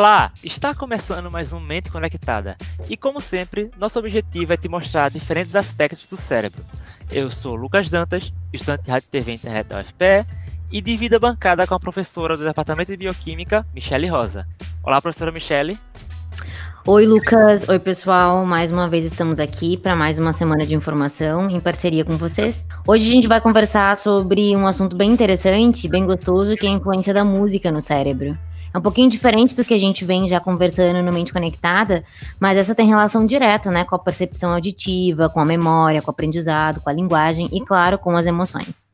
Olá, está começando mais um Mente Conectada. E como sempre, nosso objetivo é te mostrar diferentes aspectos do cérebro. Eu sou Lucas Dantas, estudante de Rádio TV e Internet da UFPE, e divido a bancada com a professora do Departamento de Bioquímica, Michele Rosa. Olá, professora Michele. Oi, Lucas. Oi, pessoal. Mais uma vez estamos aqui para mais uma semana de informação em parceria com vocês. Hoje a gente vai conversar sobre um assunto bem interessante, bem gostoso, que é a influência da música no cérebro. É um pouquinho diferente do que a gente vem já conversando no Mente Conectada, mas essa tem relação direta, né, com a percepção auditiva, com a memória, com o aprendizado, com a linguagem e, claro, com as emoções.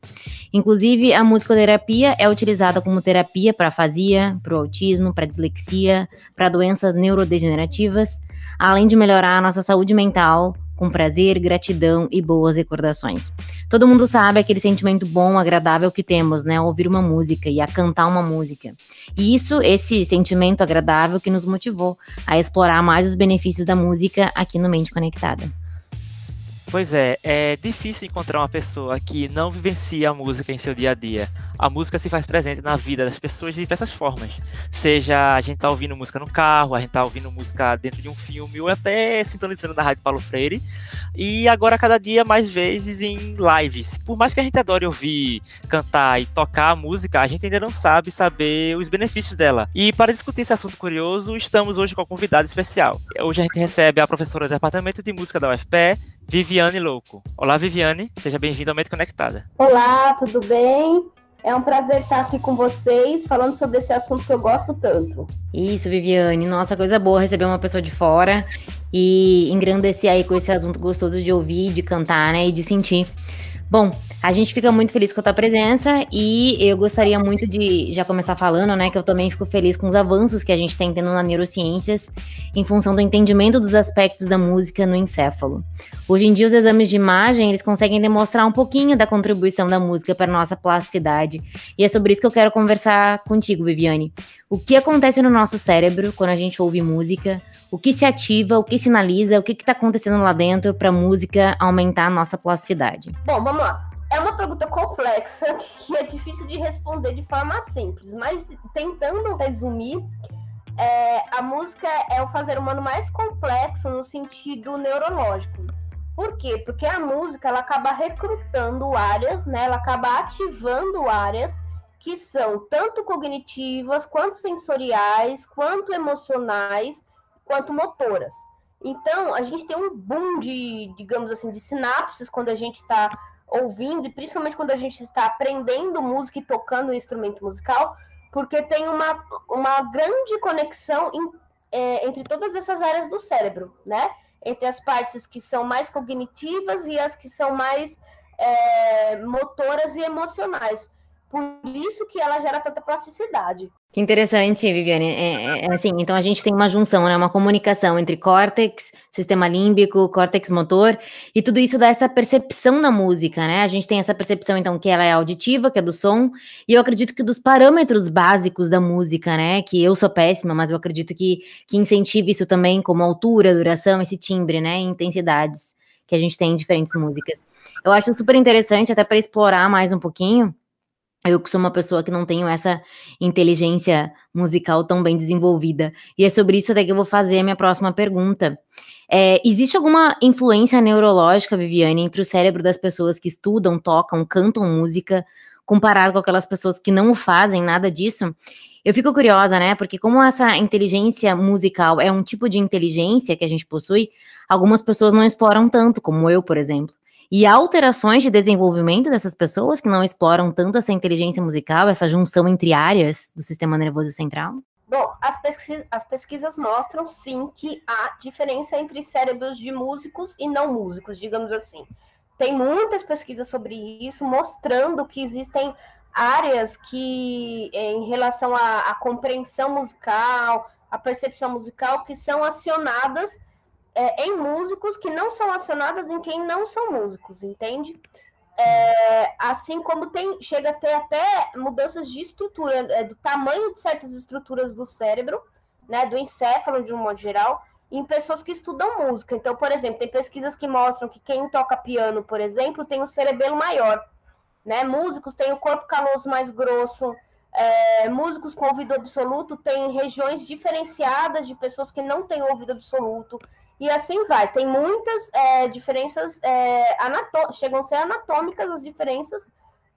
Inclusive, a musicoterapia é utilizada como terapia para afasia, para o autismo, para dislexia, para doenças neurodegenerativas, além de melhorar a nossa saúde mental, com prazer, gratidão e boas recordações. Todo mundo sabe aquele sentimento bom, agradável que temos, né, ao ouvir uma música e a cantar uma música. E isso, esse sentimento agradável que nos motivou a explorar mais os benefícios da música aqui no Mente Conectada. Pois é, é difícil encontrar uma pessoa que não vivencia a música em seu dia a dia. A música se faz presente na vida das pessoas de diversas formas. Seja a gente tá ouvindo música no carro, a gente tá ouvindo música dentro de um filme, ou até sintonizando na Rádio Paulo Freire. E agora, cada dia, mais vezes em lives. Por mais que a gente adore ouvir, cantar e tocar a música, a gente ainda não sabe saber os benefícios dela. E para discutir esse assunto curioso, estamos hoje com a convidada especial. Hoje a gente recebe a professora do Departamento de Música da UFPE, Viviane Louco. Olá, Viviane, seja bem-vinda ao Mente Conectada. Olá, tudo bem? É um prazer estar aqui com vocês, falando sobre esse assunto que eu gosto tanto. Isso, Viviane. Nossa, coisa boa receber uma pessoa de fora e engrandecer aí com esse assunto gostoso de ouvir, de cantar, né, e de sentir. Bom, a gente fica muito feliz com a tua presença e eu gostaria muito de já começar falando, né, que eu também fico feliz com os avanços que a gente tem tendo na neurociências em função do entendimento dos aspectos da música no encéfalo. Hoje em dia os exames de imagem, eles conseguem demonstrar um pouquinho da contribuição da música para nossa plasticidade. E é sobre isso que eu quero conversar contigo, Viviane. O que acontece no nosso cérebro quando a gente ouve música? O que se ativa, o que sinaliza, o que está acontecendo lá dentro para a música aumentar a nossa plasticidade? Bom, vamos lá. É uma pergunta complexa que é difícil de responder de forma simples, mas tentando resumir, é, a música é o fazer humano mais complexo no sentido neurológico. Por quê? Porque a música ela acaba recrutando áreas, né? Ela acaba ativando áreas que são tanto cognitivas, quanto sensoriais, quanto emocionais quanto motoras. Então, a gente tem um boom de, digamos assim, de sinapses quando a gente está ouvindo, e principalmente quando a gente está aprendendo música e tocando um instrumento musical, porque tem uma, uma grande conexão em, é, entre todas essas áreas do cérebro, né? Entre as partes que são mais cognitivas e as que são mais é, motoras e emocionais. Por isso que ela gera tanta plasticidade. Que interessante, Viviane. É, é, é, assim, então a gente tem uma junção, né? Uma comunicação entre córtex, sistema límbico, córtex motor, e tudo isso dá essa percepção da música, né? A gente tem essa percepção, então, que ela é auditiva, que é do som, e eu acredito que dos parâmetros básicos da música, né? Que eu sou péssima, mas eu acredito que, que incentive isso também, como altura, duração, esse timbre, né? intensidades que a gente tem em diferentes músicas. Eu acho super interessante, até para explorar mais um pouquinho eu que sou uma pessoa que não tenho essa inteligência musical tão bem desenvolvida. E é sobre isso até que eu vou fazer a minha próxima pergunta. É, existe alguma influência neurológica, Viviane, entre o cérebro das pessoas que estudam, tocam, cantam música, comparado com aquelas pessoas que não fazem nada disso? Eu fico curiosa, né? Porque como essa inteligência musical é um tipo de inteligência que a gente possui, algumas pessoas não exploram tanto, como eu, por exemplo. E alterações de desenvolvimento dessas pessoas que não exploram tanto essa inteligência musical, essa junção entre áreas do sistema nervoso central? Bom, as, pesquisas, as pesquisas mostram sim que há diferença entre cérebros de músicos e não músicos, digamos assim. Tem muitas pesquisas sobre isso, mostrando que existem áreas que, em relação à, à compreensão musical, à percepção musical, que são acionadas é, em músicos que não são acionadas em quem não são músicos, entende? É, assim como tem, chega a ter até mudanças de estrutura, é, do tamanho de certas estruturas do cérebro, né, do encéfalo de um modo geral, em pessoas que estudam música. Então, por exemplo, tem pesquisas que mostram que quem toca piano, por exemplo, tem o cerebelo maior, né? Músicos têm o corpo caloso mais grosso, É, músicos com ouvido absoluto têm regiões diferenciadas de pessoas que não têm ouvido absoluto. E assim vai. Tem muitas é, diferenças, é, chegam a ser anatômicas as diferenças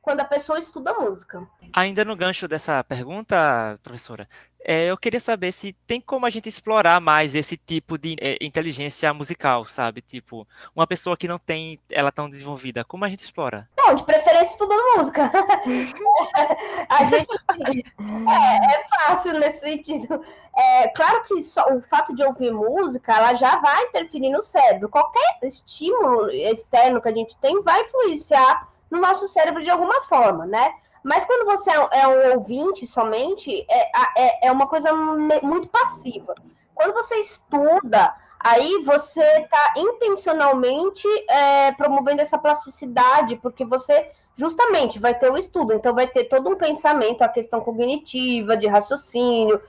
quando a pessoa estuda música. Ainda no gancho dessa pergunta, professora, é, eu queria saber se tem como a gente explorar mais esse tipo de é, inteligência musical, sabe? Tipo, uma pessoa que não tem ela tão desenvolvida, como a gente explora? Bom, de preferência estudando música. a gente é, é, fácil nesse sentido. É, claro que só, o fato de ouvir música, ela já vai interferir no cérebro. Qualquer estímulo externo que a gente tem vai influenciar no nosso cérebro de alguma forma, né? Mas quando você é um ouvinte somente, é, é, é uma coisa muito passiva. Quando você estuda, aí você está intencionalmente é, promovendo essa plasticidade, porque você justamente vai ter o estudo, então vai ter todo um pensamento, a questão cognitiva, de raciocínio,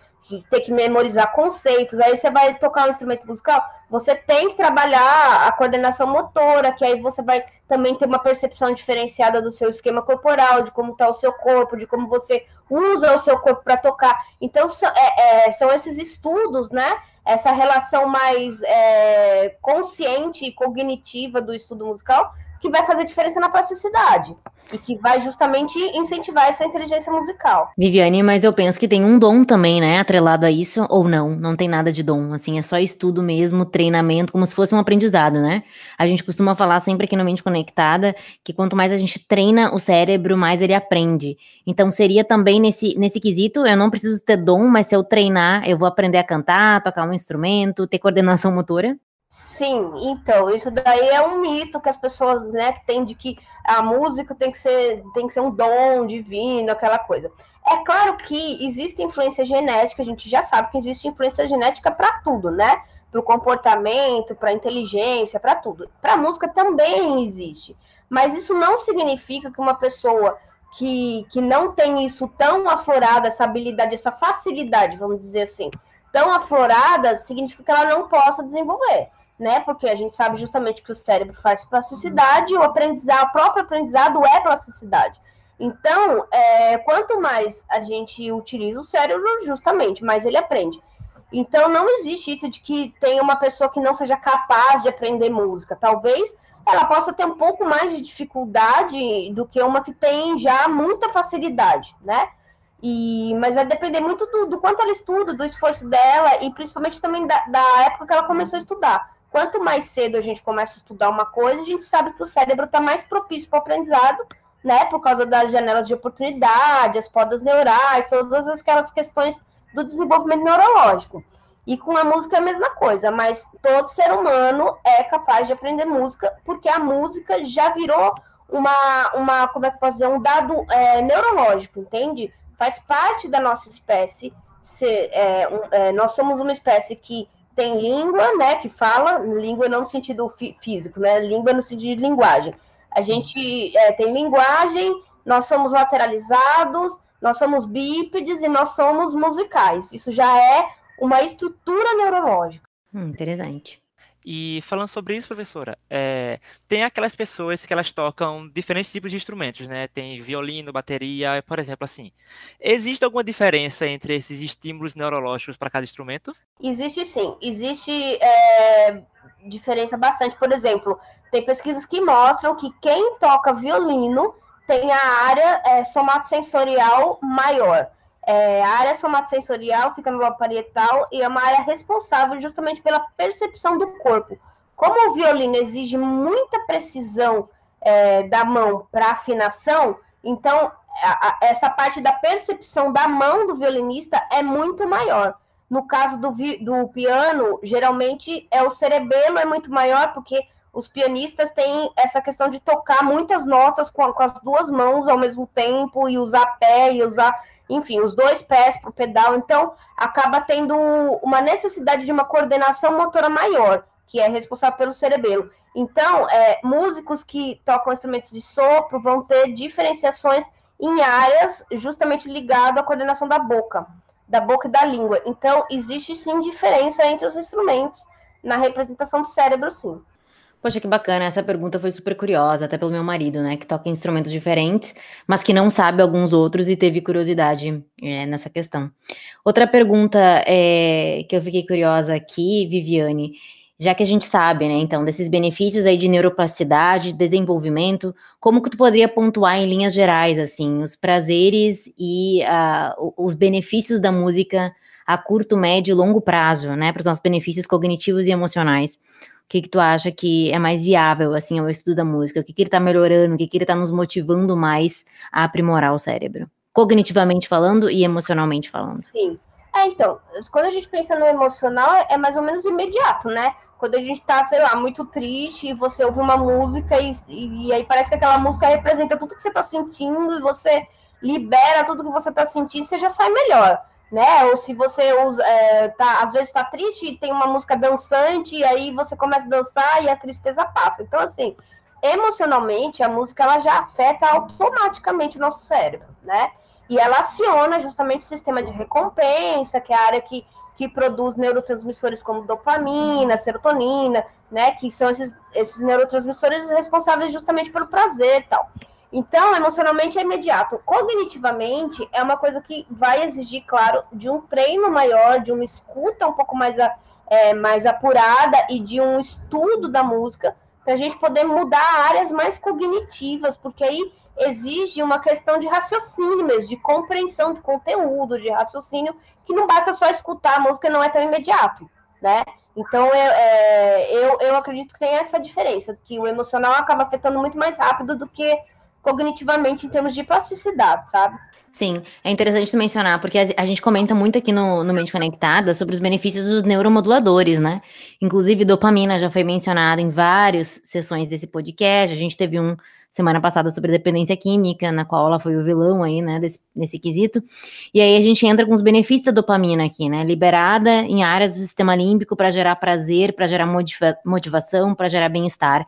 ter que memorizar conceitos, aí você vai tocar um instrumento musical, você tem que trabalhar a coordenação motora, que aí você vai também ter uma percepção diferenciada do seu esquema corporal, de como está o seu corpo, de como você usa o seu corpo para tocar. Então, é, é, são esses estudos, né? Essa relação mais é, consciente e cognitiva do estudo musical que vai fazer diferença na plasticidade e que vai justamente incentivar essa inteligência musical. Viviane, mas eu penso que tem um dom também, né, atrelado a isso, ou não, não tem nada de dom, assim, é só estudo mesmo, treinamento, como se fosse um aprendizado, né? A gente costuma falar sempre aqui no Mente Conectada que quanto mais a gente treina o cérebro, mais ele aprende. Então seria também nesse, nesse quesito, eu não preciso ter dom, mas se eu treinar, eu vou aprender a cantar, tocar um instrumento, ter coordenação motora? Sim, então, isso daí é um mito que as pessoas, né, têm de que a música tem que ser, tem que ser um dom divino, aquela coisa. É claro que existe influência genética, a gente já sabe que existe influência genética para tudo, né? Para o comportamento, para a inteligência, para tudo. Para a música também existe. Mas isso não significa que uma pessoa que, que não tem isso tão aflorada, essa habilidade, essa facilidade, vamos dizer assim, tão aflorada, significa que ela não possa desenvolver né? Porque a gente sabe justamente que o cérebro faz plasticidade o aprendizado, o próprio aprendizado é plasticidade. Então, é, quanto mais a gente utiliza o cérebro, justamente, mais ele aprende. Então, não existe isso de que tem uma pessoa que não seja capaz de aprender música. Talvez ela possa ter um pouco mais de dificuldade do que uma que tem já muita facilidade, né? E, mas vai depender muito do, do quanto ela estuda, do esforço dela e principalmente também da, da época que ela começou a estudar. Quanto mais cedo a gente começa a estudar uma coisa, a gente sabe que o cérebro está mais propício para o aprendizado, né? Por causa das janelas de oportunidade, as podas neurais, todas aquelas questões do desenvolvimento neurológico. E com a música é a mesma coisa, mas todo ser humano é capaz de aprender música, porque a música já virou uma, uma como é que eu posso dizer, um dado é, neurológico, entende? Faz parte da nossa espécie. Ser, é, um, é, nós somos uma espécie que tem língua, né, que fala, língua não no sentido fí físico, né, língua no sentido de linguagem. A gente é, tem linguagem, nós somos lateralizados, nós somos bípedes e nós somos musicais. Isso já é uma estrutura neurológica. Hum, interessante. E falando sobre isso, professora, é, tem aquelas pessoas que elas tocam diferentes tipos de instrumentos, né? Tem violino, bateria, por exemplo, assim. Existe alguma diferença entre esses estímulos neurológicos para cada instrumento? Existe sim. Existe é, diferença bastante. Por exemplo, tem pesquisas que mostram que quem toca violino tem a área é, somatosensorial maior. É, a área somatosensorial fica no lobo parietal e é uma área responsável justamente pela percepção do corpo. Como o violino exige muita precisão é, da mão para afinação, então a, a, essa parte da percepção da mão do violinista é muito maior. No caso do, vi, do piano, geralmente é o cerebelo é muito maior, porque os pianistas têm essa questão de tocar muitas notas com, com as duas mãos ao mesmo tempo e usar pé e usar enfim, os dois pés para o pedal, então acaba tendo uma necessidade de uma coordenação motora maior, que é responsável pelo cerebelo. Então, é, músicos que tocam instrumentos de sopro vão ter diferenciações em áreas justamente ligado à coordenação da boca, da boca e da língua. Então, existe sim diferença entre os instrumentos na representação do cérebro, sim. Poxa, que bacana. Essa pergunta foi super curiosa, até pelo meu marido, né? Que toca instrumentos diferentes, mas que não sabe alguns outros e teve curiosidade é, nessa questão. Outra pergunta é, que eu fiquei curiosa aqui, Viviane, já que a gente sabe, né, então, desses benefícios aí de neuroplasticidade, desenvolvimento, como que tu poderia pontuar em linhas gerais, assim, os prazeres e uh, os benefícios da música a curto, médio e longo prazo, né, para os nossos benefícios cognitivos e emocionais? Que, que tu acha que é mais viável, assim, ao estudo da música? O que, que ele está melhorando? O que, que ele está nos motivando mais a aprimorar o cérebro? Cognitivamente falando e emocionalmente falando. Sim. É, então, quando a gente pensa no emocional, é mais ou menos imediato, né? Quando a gente tá, sei lá, muito triste e você ouve uma música e, e aí parece que aquela música representa tudo que você tá sentindo e você libera tudo que você tá sentindo, você já sai melhor né? Ou se você usa, é, tá, às vezes está triste e tem uma música dançante, e aí você começa a dançar e a tristeza passa. Então, assim, emocionalmente, a música ela já afeta automaticamente o nosso cérebro, né? E ela aciona justamente o sistema de recompensa, que é a área que, que produz neurotransmissores como dopamina, serotonina, né? Que são esses, esses neurotransmissores responsáveis justamente pelo prazer e tal. Então, emocionalmente é imediato. Cognitivamente é uma coisa que vai exigir, claro, de um treino maior, de uma escuta um pouco mais, é, mais apurada e de um estudo da música, para a gente poder mudar áreas mais cognitivas, porque aí exige uma questão de raciocínio mesmo, de compreensão de conteúdo, de raciocínio, que não basta só escutar a música, não é tão imediato, né? Então, eu, é, eu, eu acredito que tem essa diferença, que o emocional acaba afetando muito mais rápido do que cognitivamente em termos de plasticidade, sabe? Sim, é interessante mencionar, porque a, gente comenta muito aqui no, no Mente Conectada sobre os benefícios dos neuromoduladores, né? Inclusive, dopamina já foi mencionada em várias sessões desse podcast. A gente teve um semana passada sobre dependência química, na qual ela foi o vilão aí, né, desse, nesse quesito. E aí a gente entra com os benefícios da dopamina aqui, né, liberada em áreas do sistema límbico para gerar prazer, para gerar motiva motivação, para gerar bem-estar.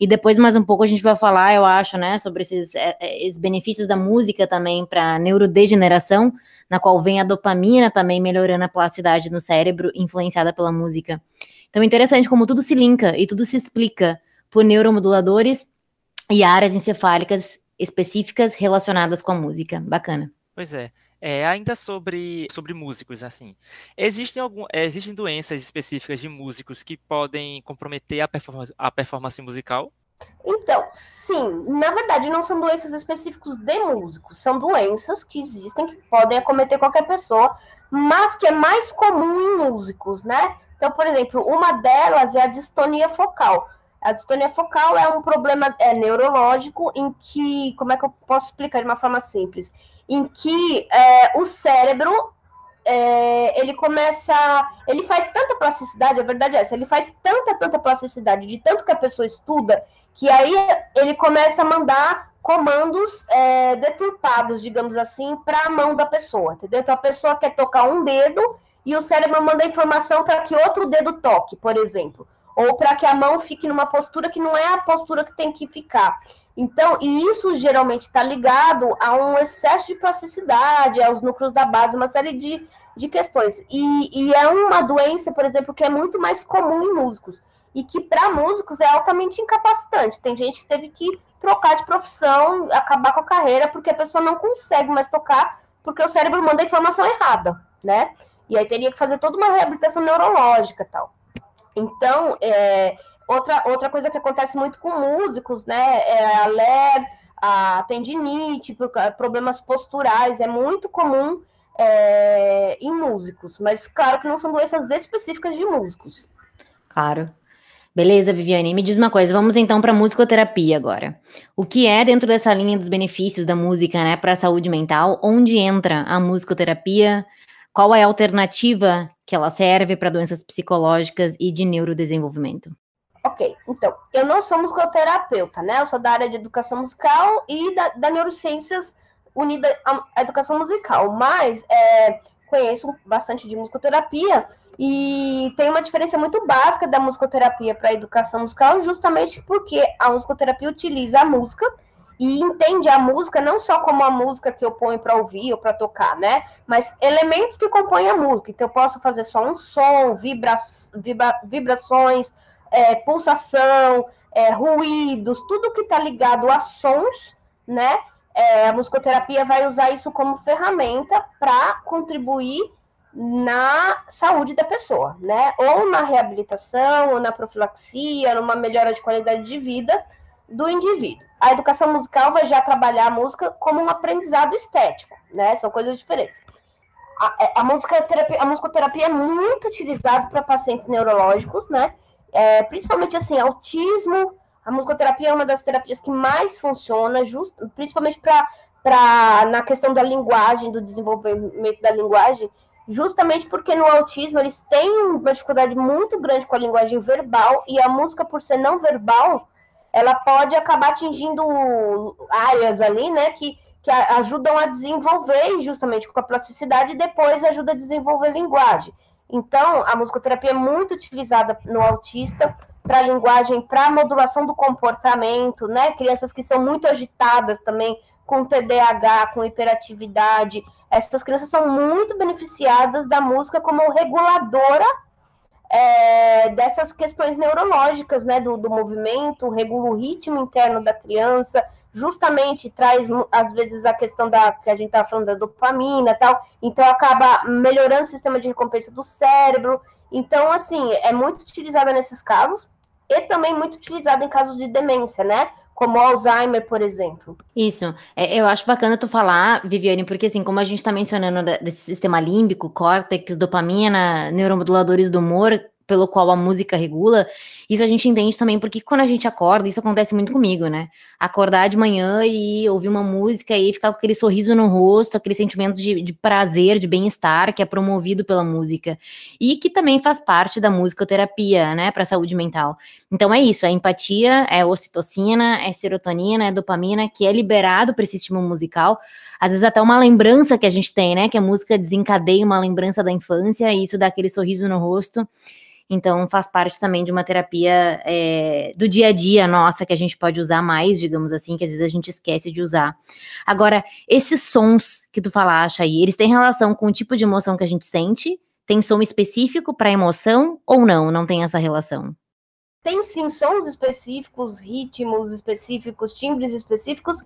E depois, mais um pouco, a gente vai falar, eu acho, né, sobre esses, é, é, esses benefícios da música também para neurodegeneração, na qual vem a dopamina também melhorando a plasticidade no cérebro, influenciada pela música. Então é interessante como tudo se linka e tudo se explica por neuromoduladores e áreas encefálicas específicas relacionadas com a música. Bacana. Pois é. é ainda sobre, sobre músicos, assim. Existem, algum, existem doenças específicas de músicos que podem comprometer a performance, a performance musical? Então, sim, na verdade não são doenças específicas de músicos, são doenças que existem, que podem acometer qualquer pessoa, mas que é mais comum em músicos, né? Então, por exemplo, uma delas é a distonia focal. A distonia focal é um problema é, neurológico em que, como é que eu posso explicar de uma forma simples? Em que é, o cérebro é, ele começa, ele faz tanta plasticidade, a verdade é essa, ele faz tanta, tanta plasticidade de tanto que a pessoa estuda, que aí ele começa a mandar comandos é, deturpados, digamos assim, para a mão da pessoa, entendeu? Então a pessoa quer tocar um dedo e o cérebro manda informação para que outro dedo toque, por exemplo ou para que a mão fique numa postura que não é a postura que tem que ficar. Então, e isso geralmente está ligado a um excesso de plasticidade, aos núcleos da base, uma série de, de questões. E, e é uma doença, por exemplo, que é muito mais comum em músicos e que para músicos é altamente incapacitante. Tem gente que teve que trocar de profissão, acabar com a carreira, porque a pessoa não consegue mais tocar, porque o cérebro manda a informação errada, né? E aí teria que fazer toda uma reabilitação neurológica tal. Então, é, outra, outra coisa que acontece muito com músicos, né, é a LER, a tendinite, problemas posturais, é muito comum é, em músicos, mas claro que não são doenças específicas de músicos. Claro. Beleza, Viviane. Me diz uma coisa, vamos então para musicoterapia agora. O que é dentro dessa linha dos benefícios da música, né, para a saúde mental? Onde entra a musicoterapia? Qual é a alternativa que ela serve para doenças psicológicas e de neurodesenvolvimento? Ok, então, eu não sou musicoterapeuta, né? Eu sou da área de educação musical e da, da neurociências unida à educação musical, mas é, conheço bastante de musicoterapia e tem uma diferença muito básica da musicoterapia para a educação musical, justamente porque a musicoterapia utiliza a música e entende a música não só como a música que eu ponho para ouvir ou para tocar, né? Mas elementos que compõem a música. Então, eu posso fazer só um som, vibra, vibra, vibrações, é, pulsação, é, ruídos, tudo que está ligado a sons, né? É, a musicoterapia vai usar isso como ferramenta para contribuir na saúde da pessoa, né? Ou na reabilitação, ou na profilaxia, numa melhora de qualidade de vida do indivíduo. A educação musical vai já trabalhar a música como um aprendizado estético, né? São coisas diferentes. A, é, a, musicoterapia, a musicoterapia é muito utilizada para pacientes neurológicos, né? É, principalmente assim, autismo. A musicoterapia é uma das terapias que mais funciona, just, principalmente para na questão da linguagem, do desenvolvimento da linguagem justamente porque no autismo eles têm uma dificuldade muito grande com a linguagem verbal e a música, por ser não verbal, ela pode acabar atingindo áreas ali, né, que, que ajudam a desenvolver justamente com a plasticidade e depois ajuda a desenvolver linguagem. Então, a musicoterapia é muito utilizada no autista para linguagem, para modulação do comportamento, né? Crianças que são muito agitadas também, com TDAH, com hiperatividade, essas crianças são muito beneficiadas da música como reguladora é, dessas questões neurológicas, né, do, do movimento, regula o ritmo interno da criança, justamente traz, às vezes, a questão da que a gente estava falando da dopamina tal, então acaba melhorando o sistema de recompensa do cérebro. Então, assim, é muito utilizada nesses casos e também muito utilizada em casos de demência, né? Como Alzheimer, por exemplo. Isso. É, eu acho bacana tu falar, Viviane, porque assim, como a gente está mencionando desse sistema límbico, córtex, dopamina, neuromoduladores do humor, pelo qual a música regula, isso a gente entende também porque quando a gente acorda, isso acontece muito comigo, né? Acordar de manhã e ouvir uma música e ficar com aquele sorriso no rosto, aquele sentimento de, de prazer, de bem-estar que é promovido pela música e que também faz parte da musicoterapia, né, para a saúde mental. Então é isso, é empatia, é ocitocina, é serotonina, é dopamina que é liberado para esse estímulo musical. Às vezes até uma lembrança que a gente tem, né, que a música desencadeia uma lembrança da infância e isso dá aquele sorriso no rosto. Então, faz parte também de uma terapia é, do dia a dia nossa, que a gente pode usar mais, digamos assim, que às vezes a gente esquece de usar. Agora, esses sons que tu falaste aí, eles têm relação com o tipo de emoção que a gente sente? Tem som específico para emoção ou não? Não tem essa relação? Tem sim sons específicos, ritmos específicos, timbres específicos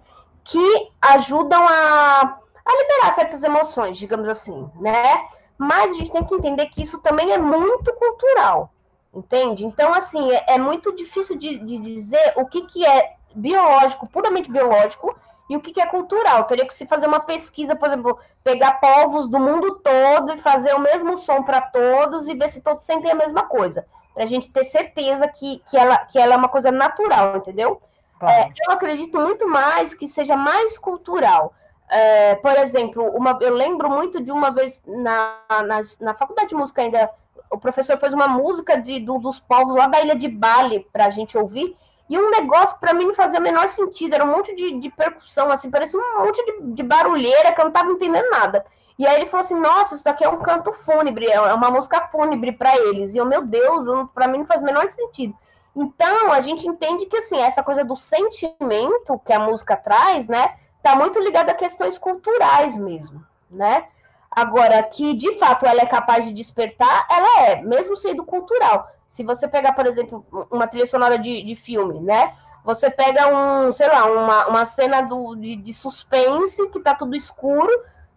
que ajudam a, a liberar certas emoções, digamos assim, né? Mas a gente tem que entender que isso também é muito cultural, entende? Então, assim, é, é muito difícil de, de, dizer o que, que é biológico, puramente biológico, e o que, que é cultural. Teria que se fazer uma pesquisa, por exemplo, pegar povos do mundo todo e fazer o mesmo som para todos e ver se todos sentem a mesma coisa. Para a gente ter certeza que, que, ela, que ela é uma coisa natural, entendeu? É, eu acredito muito mais que seja mais cultural. É, por exemplo, uma, eu lembro muito de uma vez na, na, na, faculdade de música ainda, o professor pôs uma música de, do, dos povos lá da ilha de Bali para a gente ouvir, e um negócio para mim não fazia o menor sentido, era um monte de, de percussão, assim, parecia um monte de, de, barulheira que eu não estava entendendo nada. E aí ele falou assim: Nossa, isso daqui é um canto fúnebre, é, é uma música fúnebre para eles. E eu, meu Deus, para mim não faz o menor sentido. Então, a gente entende que, assim, essa coisa do sentimento que a música traz, né? Está muito ligada a questões culturais mesmo, né? Agora, que de fato ela é capaz de despertar, ela é, mesmo sendo cultural. Se você pegar, por exemplo, uma trilha sonora de, de filme, né? Você pega um, sei lá, uma, uma cena do, de, de suspense, que tá tudo escuro,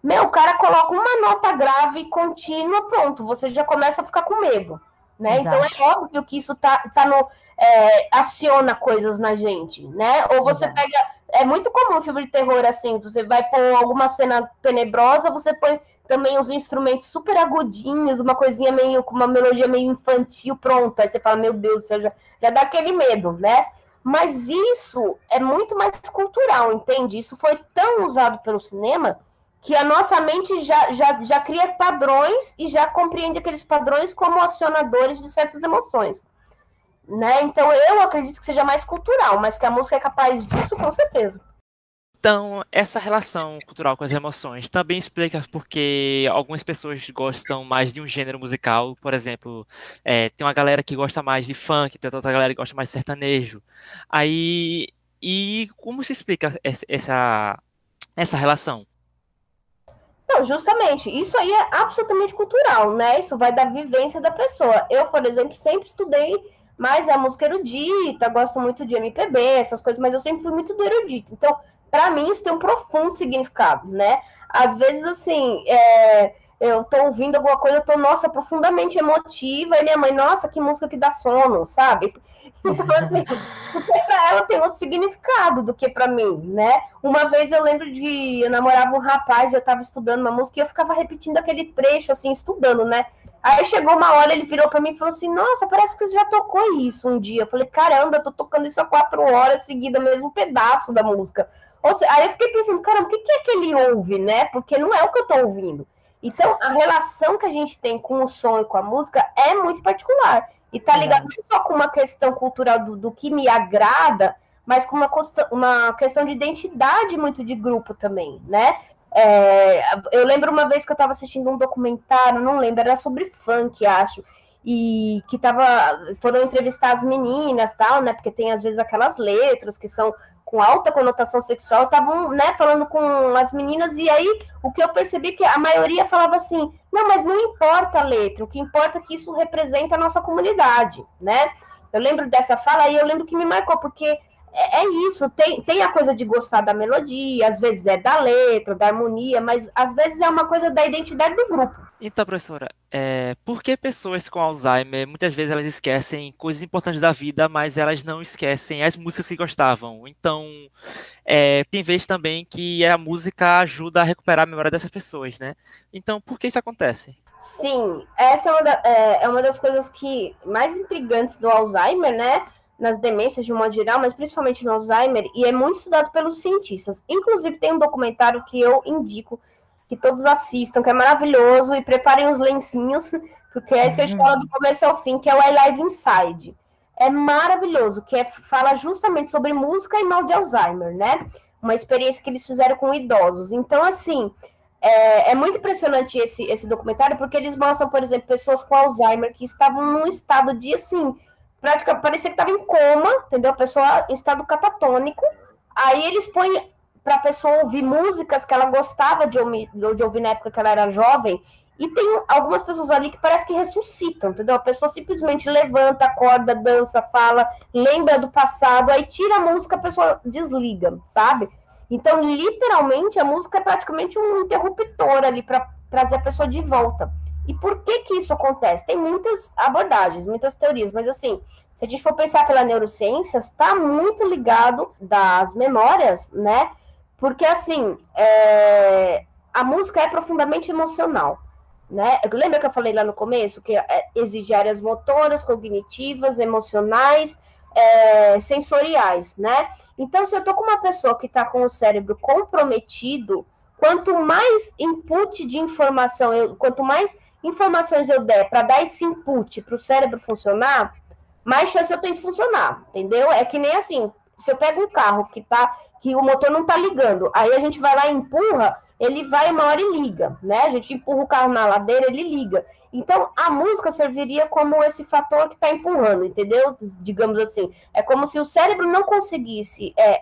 meu, o cara coloca uma nota grave contínua, pronto, você já começa a ficar com medo. Né? Então é óbvio que isso tá, tá no, é, aciona coisas na gente, né? Ou você Exato. pega é muito comum filme de terror assim, você vai pôr alguma cena tenebrosa, você põe também os instrumentos super agudinhos, uma coisinha meio com uma melodia meio infantil, pronto. Aí você fala, meu Deus, já, já dá aquele medo, né? Mas isso é muito mais cultural, entende? Isso foi tão usado pelo cinema que a nossa mente já, já, já cria padrões e já compreende aqueles padrões como acionadores de certas emoções. Né? Então eu acredito que seja mais cultural, mas que a música é capaz disso, com certeza. Então, essa relação cultural com as emoções também explica porque algumas pessoas gostam mais de um gênero musical. Por exemplo, é, tem uma galera que gosta mais de funk, tem outra galera que gosta mais de sertanejo. Aí, e como se explica essa, essa relação? Não, justamente, isso aí é absolutamente cultural, né? Isso vai da vivência da pessoa. Eu, por exemplo, sempre estudei mas é música erudita, gosto muito de MPB, essas coisas, mas eu sempre fui muito do erudito. Então, para mim, isso tem um profundo significado, né? Às vezes, assim, é, eu tô ouvindo alguma coisa, eu tô, nossa, profundamente emotiva, e minha mãe, nossa, que música que dá sono, sabe? Então, assim, porque pra ela tem outro significado do que para mim, né? Uma vez eu lembro de. Eu namorava um rapaz, eu tava estudando uma música e eu ficava repetindo aquele trecho, assim, estudando, né? Aí chegou uma hora, ele virou para mim e falou assim: Nossa, parece que você já tocou isso um dia. Eu falei: Caramba, eu tô tocando isso há quatro horas seguida, mesmo pedaço da música. Seja, aí eu fiquei pensando: Caramba, o que, que é que ele ouve, né? Porque não é o que eu tô ouvindo. Então, a relação que a gente tem com o som e com a música é muito particular. E tá ligado não só com uma questão cultural do, do que me agrada, mas com uma, uma questão de identidade muito de grupo também, né? É, eu lembro uma vez que eu estava assistindo um documentário, não lembro, era sobre funk, acho, e que tava, foram entrevistar as meninas, tal, né? Porque tem às vezes aquelas letras que são com alta conotação sexual, estavam, né, falando com as meninas e aí o que eu percebi é que a maioria falava assim: "Não, mas não importa a letra, o que importa é que isso representa a nossa comunidade", né? Eu lembro dessa fala e eu lembro que me marcou porque é, é, isso, tem, tem a coisa de gostar da melodia, às vezes é da letra, da harmonia, mas às vezes é uma coisa da identidade do grupo. Então, professora, é, por que pessoas com Alzheimer, muitas vezes elas esquecem coisas importantes da vida, mas elas não esquecem as músicas que gostavam? Então, é, tem vezes também que a música ajuda a recuperar a memória dessas pessoas, né? Então, por que isso acontece? Sim, essa é uma, da, é, é uma das coisas que mais intrigantes do Alzheimer, né? Nas demências de um modo geral, mas principalmente no Alzheimer, e é muito estudado pelos cientistas. Inclusive, tem um documentário que eu indico que todos assistam, que é maravilhoso, e preparem os lencinhos, porque aí você escola do começo ao fim, que é o I Live Inside. É maravilhoso, que é, fala justamente sobre música e mal de Alzheimer, né? Uma experiência que eles fizeram com idosos. Então, assim, é, é, muito impressionante esse, esse documentário, porque eles mostram, por exemplo, pessoas com Alzheimer que estavam num estado de, assim, prática, parecia que estava em coma, entendeu? A pessoa em estado catatônico. Aí eles põem para a pessoa ouvir músicas que ela gostava de ouvir, de ouvir na época que ela era jovem. E tem algumas pessoas ali que parece que ressuscitam, entendeu? A pessoa simplesmente levanta, acorda, dança, fala, lembra do passado, aí tira a música, a pessoa desliga, sabe? Então, literalmente, a música é praticamente um interruptor ali para trazer a pessoa de volta. E por que que isso acontece? Tem muitas abordagens, muitas teorias, mas assim, se a gente for pensar pela neurociência, está muito ligado das memórias, né? Porque assim, é... a música é profundamente emocional, né? Lembra que eu falei lá no começo que é, exige áreas motoras, cognitivas, emocionais, é... sensoriais, né? Então, se eu tô com uma pessoa que está com o cérebro comprometido, quanto mais input de informação, eu, quanto mais informações eu der para dar esse input para o cérebro funcionar, mais chance eu tenho de funcionar, entendeu? É que nem assim, se eu pego um carro que tá que o motor não tá ligando, aí a gente vai lá e empurra, ele vai uma hora e liga, né? A gente empurra o carro na ladeira, ele liga. Então, a música serviria como esse fator que está empurrando, entendeu? Digamos assim, é como se o cérebro não conseguisse, é,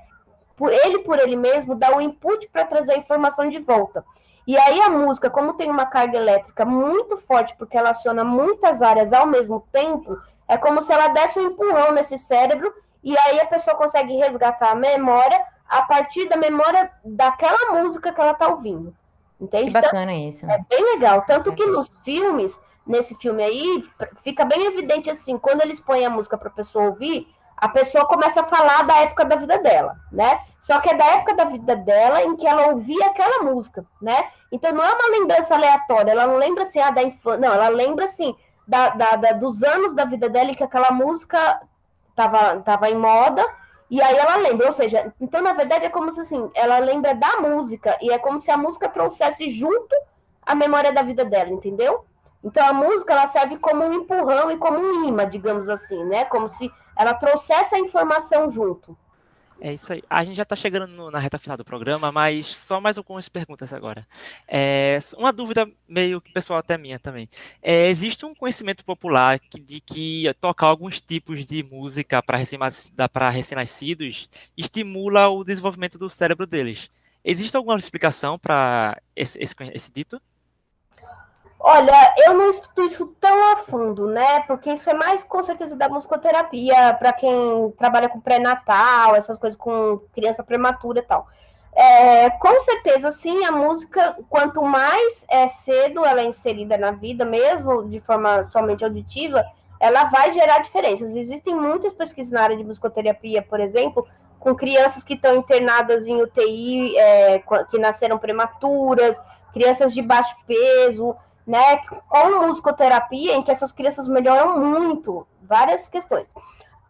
por ele por ele mesmo, dar o input para trazer a informação de volta. E aí a música, como tem uma carga elétrica muito forte, porque ela aciona muitas áreas ao mesmo tempo, é como se ela desse um empurrão nesse cérebro e aí a pessoa consegue resgatar a memória a partir da memória daquela música que ela está ouvindo. Entende? Que bacana então, isso. É bem legal. Tanto que nos filmes, nesse filme aí, fica bem evidente assim, quando eles põem a música para a pessoa ouvir, a pessoa começa a falar da época da vida dela, né? Só que é da época da vida dela em que ela ouvia aquela música, né? Então não é uma lembrança aleatória, ela não lembra assim, ah, da infância, não, ela lembra assim, da, da, da, dos anos da vida dela em que aquela música tava, tava em moda, e aí ela lembra, ou seja, então na verdade é como se assim, ela lembra da música, e é como se a música trouxesse junto a memória da vida dela, entendeu? Então a música ela serve como um empurrão e como um imã, digamos assim, né? Como se ela trouxesse a informação junto. É isso aí. A gente já está chegando no, na reta final do programa, mas só mais algumas perguntas agora. É, uma dúvida meio pessoal até minha também. É, existe um conhecimento popular que, de que tocar alguns tipos de música para recém-nascidos estimula o desenvolvimento do cérebro deles. Existe alguma explicação para esse, esse, esse dito? Olha, eu não estudo isso tão a fundo, né? Porque isso é mais com certeza da musicoterapia para quem trabalha com pré-natal, essas coisas com criança prematura e tal. É, com certeza, sim, a música, quanto mais é cedo ela é inserida na vida, mesmo de forma somente auditiva, ela vai gerar diferenças. Existem muitas pesquisas na área de musicoterapia, por exemplo, com crianças que estão internadas em UTI, é, que nasceram prematuras, crianças de baixo peso, né, com musicoterapia, em que essas crianças melhoram muito, várias questões.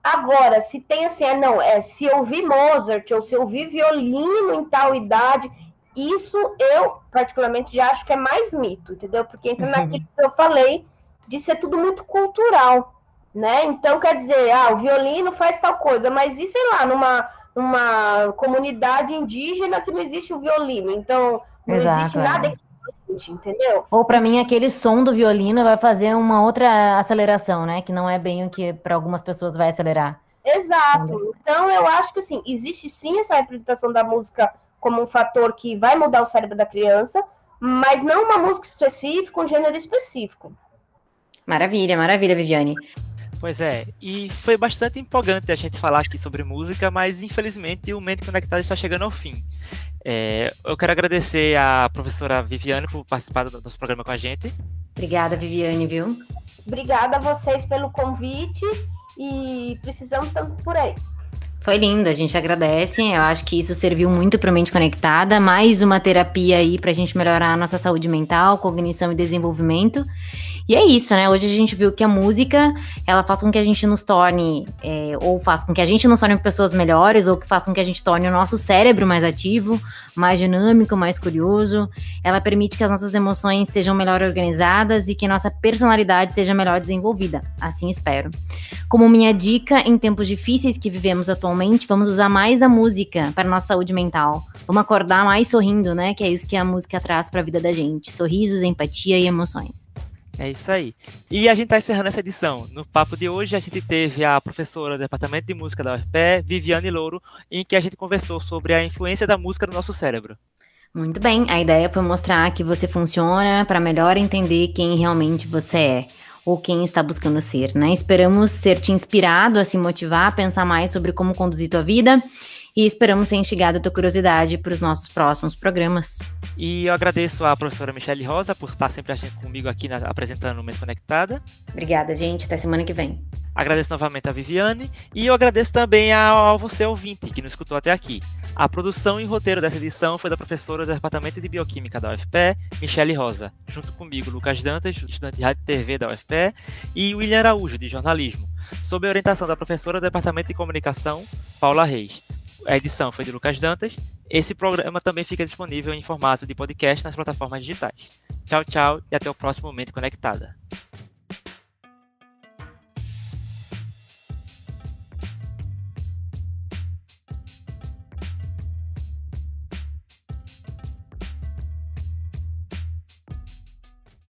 Agora, se tem assim, ah, não, é, se eu vi Mozart ou se eu vi violino em tal idade, isso eu, particularmente, já acho que é mais mito, entendeu? Porque entra uhum. naquilo que eu falei de ser tudo muito cultural, né? Então, quer dizer, ah, o violino faz tal coisa, mas e sei lá, numa, numa comunidade indígena que não existe o violino, então não Exato, existe nada é entendeu? Ou para mim aquele som do violino vai fazer uma outra aceleração, né? Que não é bem o que para algumas pessoas vai acelerar. Exato. Então eu acho que assim, existe sim essa representação da música como um fator que vai mudar o cérebro da criança, mas não uma música específica, um gênero específico. Maravilha, maravilha, Viviane. Pois é, e foi bastante empolgante a gente falar aqui sobre música, mas infelizmente o Mente Conectado está chegando ao fim. É, eu quero agradecer à professora Viviane por participar do nosso programa com a gente. Obrigada, Viviane, viu? Obrigada a vocês pelo convite e precisamos tanto por aí. Foi lindo, a gente agradece. Eu acho que isso serviu muito para Mente Conectada. Mais uma terapia aí para a gente melhorar a nossa saúde mental, cognição e desenvolvimento. E é isso, né? Hoje a gente viu que a música, ela faz com que a gente nos torne, é, ou faz com que a gente nos torne pessoas melhores, ou que faz com que a gente torne o nosso cérebro mais ativo, mais dinâmico, mais curioso. Ela permite que as nossas emoções sejam melhor organizadas e que nossa personalidade seja melhor desenvolvida. Assim espero. Como minha dica, em tempos difíceis que vivemos atualmente, vamos usar mais da música para nossa saúde mental. Vamos acordar mais sorrindo, né? Que é isso que a música traz para a vida da gente: sorrisos, empatia e emoções. É isso aí. E a gente está encerrando essa edição. No papo de hoje, a gente teve a professora do Departamento de Música da UFPE, Viviane Louro, em que a gente conversou sobre a influência da música no nosso cérebro. Muito bem, a ideia foi mostrar que você funciona para melhor entender quem realmente você é ou quem está buscando ser, né? Esperamos ter te inspirado a se motivar a pensar mais sobre como conduzir tua vida e esperamos ter instigado a tua curiosidade para os nossos próximos programas. E eu agradeço à professora Michelle Rosa por estar sempre comigo aqui na, apresentando o Mente Conectada. Obrigada, gente. Até semana que vem. Agradeço novamente a Viviane e eu agradeço também ao, você ouvinte que nos escutou até aqui. A produção e roteiro dessa edição foi da professora do Departamento de Bioquímica da UFPE, Michele Rosa, junto comigo, Lucas Dantas, estudante de Rádio e TV da UFPE, e William Araújo, de jornalismo, sob a orientação da professora do Departamento de Comunicação, Paula Reis. A edição foi de Lucas Dantas. Esse programa também fica disponível em formato de podcast nas plataformas digitais. Tchau, tchau e até o próximo Momento Conectada.